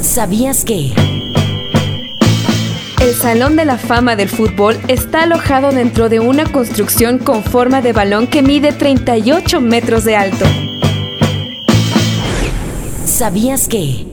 ¿Sabías que? El Salón de la Fama del Fútbol está alojado dentro de una construcción con forma de balón que mide 38 metros de alto. ¿Sabías que?